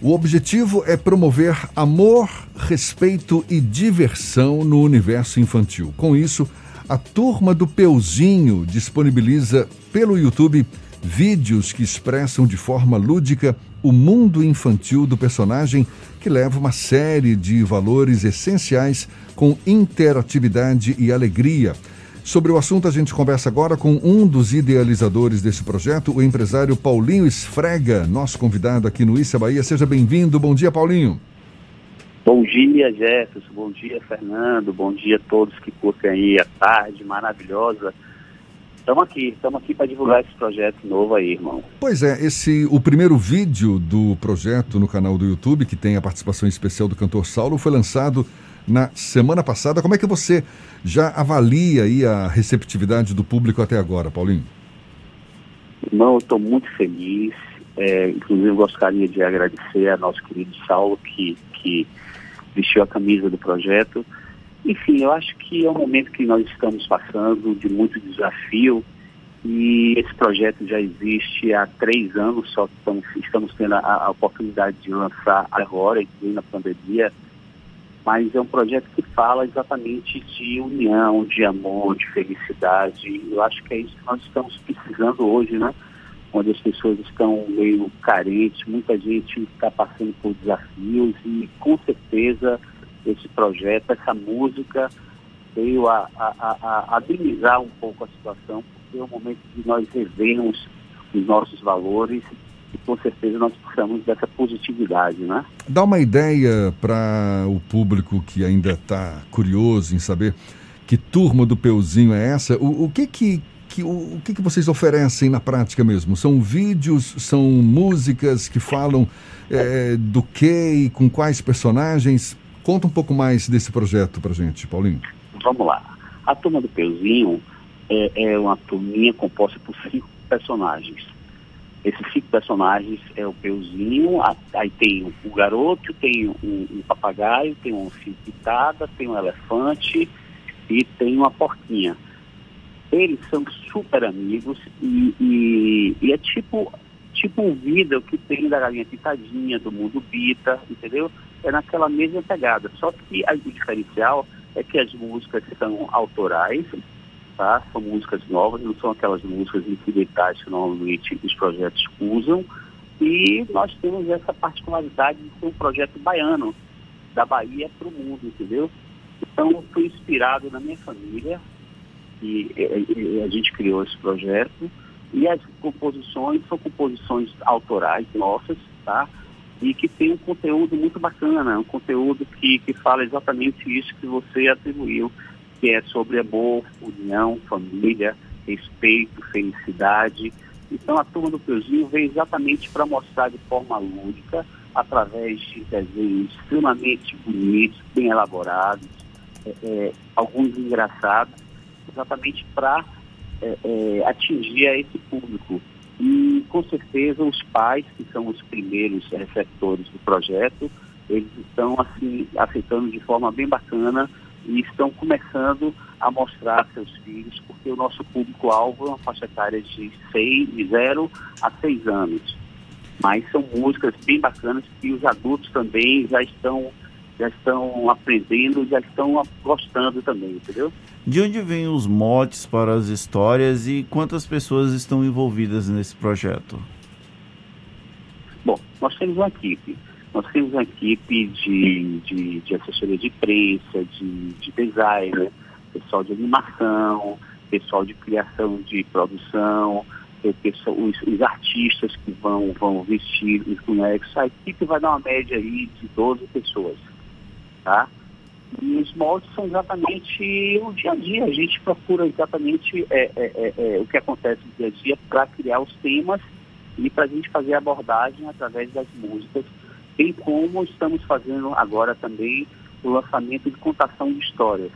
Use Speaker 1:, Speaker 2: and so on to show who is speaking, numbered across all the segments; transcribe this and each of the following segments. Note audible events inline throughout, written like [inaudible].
Speaker 1: O objetivo é promover amor, respeito e diversão no universo infantil. Com isso, a turma do Peuzinho disponibiliza pelo YouTube vídeos que expressam de forma lúdica o mundo infantil do personagem, que leva uma série de valores essenciais com interatividade e alegria. Sobre o assunto, a gente conversa agora com um dos idealizadores desse projeto, o empresário Paulinho Esfrega, nosso convidado aqui no Issa Bahia. Seja bem-vindo. Bom dia, Paulinho.
Speaker 2: Bom dia, Jefferson. Bom dia, Fernando. Bom dia a todos que curtem aí a tarde maravilhosa. Estamos aqui, estamos aqui para divulgar esse projeto novo aí, irmão.
Speaker 1: Pois é, esse o primeiro vídeo do projeto no canal do YouTube, que tem a participação especial do cantor Saulo, foi lançado na semana passada. Como é que você já avalia aí a receptividade do público até agora, Paulinho?
Speaker 2: Irmão, eu estou muito feliz. É, inclusive, gostaria de agradecer a nosso querido Saulo, que, que vestiu a camisa do projeto. Enfim, eu acho que é um momento que nós estamos passando de muito desafio e esse projeto já existe há três anos, só estamos, estamos tendo a, a oportunidade de lançar agora, inclusive na pandemia, mas é um projeto que fala exatamente de união, de amor, de felicidade. Eu acho que é isso que nós estamos precisando hoje, né? Onde as pessoas estão meio carentes, muita gente está passando por desafios e com certeza esse projeto, essa música veio a, a, amenizar um pouco a situação, porque é o momento de nós revermos os nossos valores e com certeza nós precisamos dessa positividade, né?
Speaker 1: Dá uma ideia para o público que ainda está curioso em saber que turma do Peuzinho é essa. O, o que que, que o, o, que que vocês oferecem na prática mesmo? São vídeos, são músicas que falam é, do que e com quais personagens? Conta um pouco mais desse projeto para gente, Paulinho.
Speaker 2: Vamos lá. A turma do Peuzinho é, é uma turminha composta por cinco personagens esses cinco personagens é o Peuzinho, aí tem o garoto, tem um, papagaio, tem um fio pitada, tem um elefante e tem uma porquinha. Eles são super amigos e, e, e é tipo, tipo um vídeo que tem da galinha pitadinha, do mundo bita, entendeu? É naquela mesma pegada. Só que a, o diferencial é que as músicas são autorais, tá? São músicas novas, não são aquelas músicas incidentais que normalmente os projetos usam. E nós temos essa particularidade de ser um projeto baiano, da Bahia para o mundo, entendeu? Então, fui inspirado na minha família, e, e, a gente criou esse projeto. E as composições são composições autorais nossas, tá? E que tem um conteúdo muito bacana, um conteúdo que, que fala exatamente isso que você atribuiu que é sobre amor, união, família, respeito, felicidade. Então a turma do Peuzinho veio exatamente para mostrar de forma lúdica, através de desenhos extremamente bonitos, bem elaborados, é, é, alguns engraçados, exatamente para é, é, atingir a esse público. E com certeza os pais, que são os primeiros receptores do projeto, eles estão assim aceitando de forma bem bacana e estão começando a mostrar seus filhos, porque o nosso público-alvo é uma faixa etária de 6, de 0 a 6 anos. Mas são músicas bem bacanas que os adultos também já estão já estão aprendendo, já estão gostando também, entendeu?
Speaker 3: De onde vêm os motes para as histórias e quantas pessoas estão envolvidas nesse projeto?
Speaker 2: Bom, nós temos uma equipe. Nós temos uma equipe de, de, de assessoria de imprensa, de, de design, pessoal de animação, pessoal de criação de produção, pessoal, os, os, artistas que vão, vão vestir os bonecos. A equipe vai dar uma média aí de 12 pessoas. Tá? E os moldes são exatamente o dia a dia. A gente procura exatamente é, é, é, é o que acontece no dia a dia para criar os temas e para a gente fazer a abordagem através das músicas bem como estamos fazendo agora também o lançamento de contação de histórias.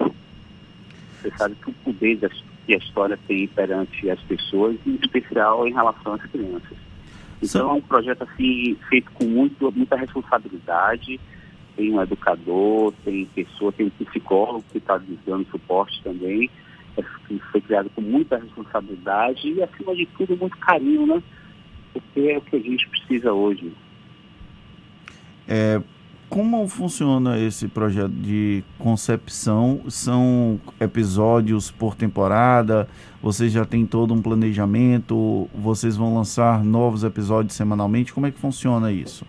Speaker 2: Você sabe que o poder que a história tem perante as pessoas, em especial em relação às crianças. Então é um projeto assim feito com muito, muita responsabilidade. Tem um educador, tem pessoa, tem um psicólogo que está dando suporte também. É, foi criado com muita responsabilidade e, acima de tudo, muito carinho, né? Porque é o que a gente precisa hoje.
Speaker 3: É, como funciona esse projeto de concepção? São episódios por temporada? Vocês já têm todo um planejamento? Vocês vão lançar novos episódios semanalmente? Como é que funciona isso?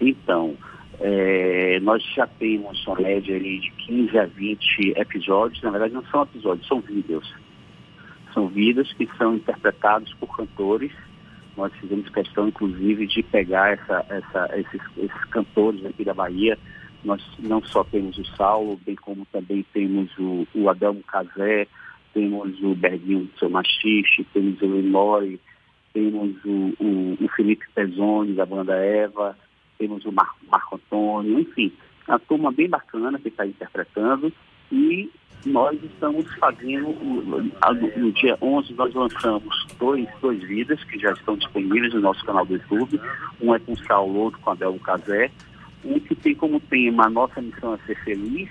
Speaker 2: Então, é, nós já temos uma média de 15 a 20 episódios. Na verdade, não são episódios, são vídeos. São vídeos que são interpretados por cantores nós fizemos questão, inclusive, de pegar essa, essa, esses, esses cantores aqui da Bahia. Nós não só temos o Saulo, bem como também temos o, o Adelmo Casé, temos o Berguinho do seu Machixe, temos o Limori, temos o, o, o, Felipe Pezzoni, da banda Eva, temos o Mar, Marco Antônio, enfim, uma turma bem bacana que está interpretando e nós estamos fazendo, no dia 11 nós lançamos dois, dois vídeos que já estão disponíveis no nosso canal do YouTube. Um é com o Saulo, outro com a Bel Casé. Um que tem como tema a nossa missão é ser feliz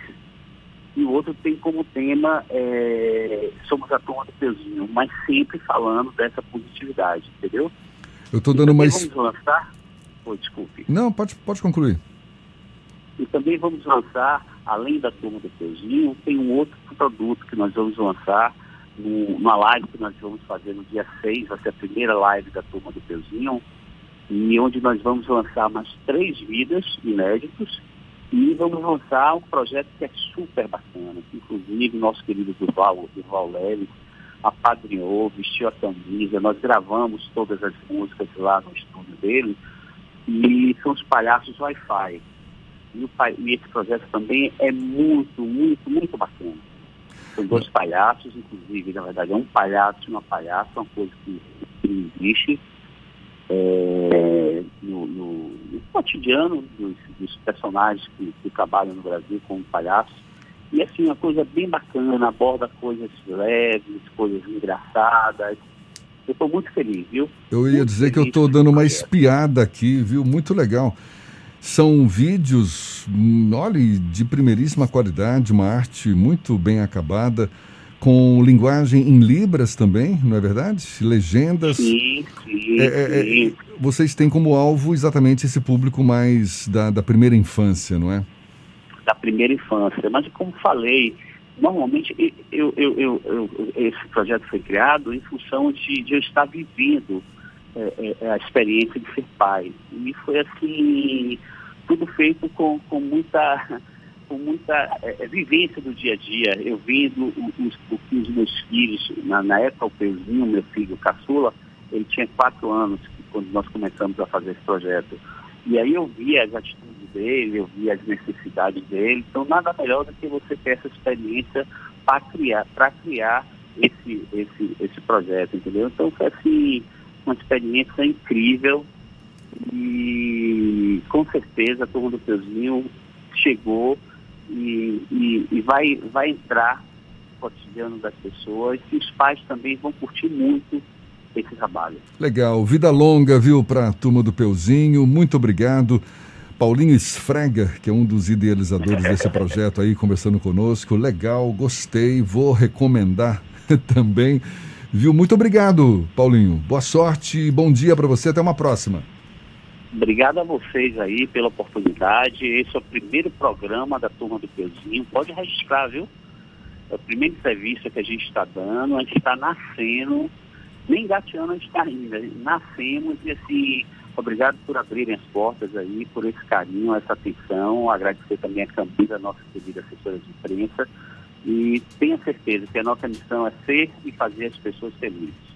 Speaker 2: e o outro tem como tema é, somos a turma do pezinho, mas sempre falando dessa positividade, entendeu?
Speaker 1: Eu estou dando mais.
Speaker 2: Vamos lançar? Desculpe.
Speaker 1: Não, pode, pode concluir.
Speaker 2: E também vamos lançar, além da turma do Peuzinho, tem um outro produto que nós vamos lançar numa live que nós vamos fazer no dia 6, vai ser a primeira live da turma do Peuzinho, e onde nós vamos lançar mais três vidas inéditos e vamos lançar um projeto que é super bacana, que inclusive nosso querido Durval, Durval Leves apadrinhou, vestiu a camisa, nós gravamos todas as músicas lá no estúdio dele, e são os palhaços Wi-Fi. E, o, e esse projeto também é muito, muito, muito bacana. São dois palhaços, inclusive, na verdade, é um palhaço e uma palhaça, uma coisa que, que não existe é, no, no, no, cotidiano dos, dos personagens que, que, trabalham no Brasil como palhaços. E assim, uma coisa bem bacana, aborda coisas leves, coisas engraçadas. Eu estou muito feliz, viu?
Speaker 1: Eu ia
Speaker 2: muito
Speaker 1: dizer que eu estou dando uma espiada aqui, viu? Muito legal. São vídeos, hum, olha, de primeiríssima qualidade, uma arte muito bem acabada, com linguagem em libras também, não é verdade? Legendas.
Speaker 2: Sim, sim,
Speaker 1: é, é, é, vocês têm como alvo exatamente esse público mais da, da primeira infância, não é?
Speaker 2: Da primeira infância. Mas como falei, normalmente eu, eu, eu, esse projeto foi criado em função de, de eu estar vivendo é, é, é, a experiência de ser pai. E foi assim, tudo feito com, com muita, com muita é, é vivência do dia a dia. Eu vendo os, os, meus filhos, na, na época o Peuzinho, meu filho caçula, ele tinha quatro anos quando nós começamos a fazer esse projeto. E aí eu via as atitudes dele, eu via as necessidades dele. Então nada melhor do que você ter essa experiência para criar, para criar esse, esse, esse projeto, entendeu? Então foi assim uma experiência incrível e com certeza a turma do Peuzinho chegou e, e, e, vai, vai entrar no cotidiano das pessoas e os pais também vão curtir muito esse trabalho.
Speaker 1: Legal, vida longa, viu, para a turma do Peuzinho, muito obrigado. Paulinho Esfrega, que é um dos idealizadores desse [laughs] projeto aí, conversando conosco. Legal, gostei, vou recomendar [laughs] também. Viu? Muito obrigado, Paulinho. Boa sorte e bom dia para você. Até uma próxima.
Speaker 2: Obrigado a vocês aí pela oportunidade. Esse é o primeiro programa da Turma do Peuzinho. Pode registrar, viu? É o primeiro serviço que a gente está dando. A gente está nascendo, nem gateando a gente está ainda. Nascemos e assim, obrigado por abrirem as portas aí, por esse carinho, essa atenção. Agradecer também a Camila, nossa querida assessora de imprensa e tenha certeza que a nossa missão é ser e fazer as pessoas felizes.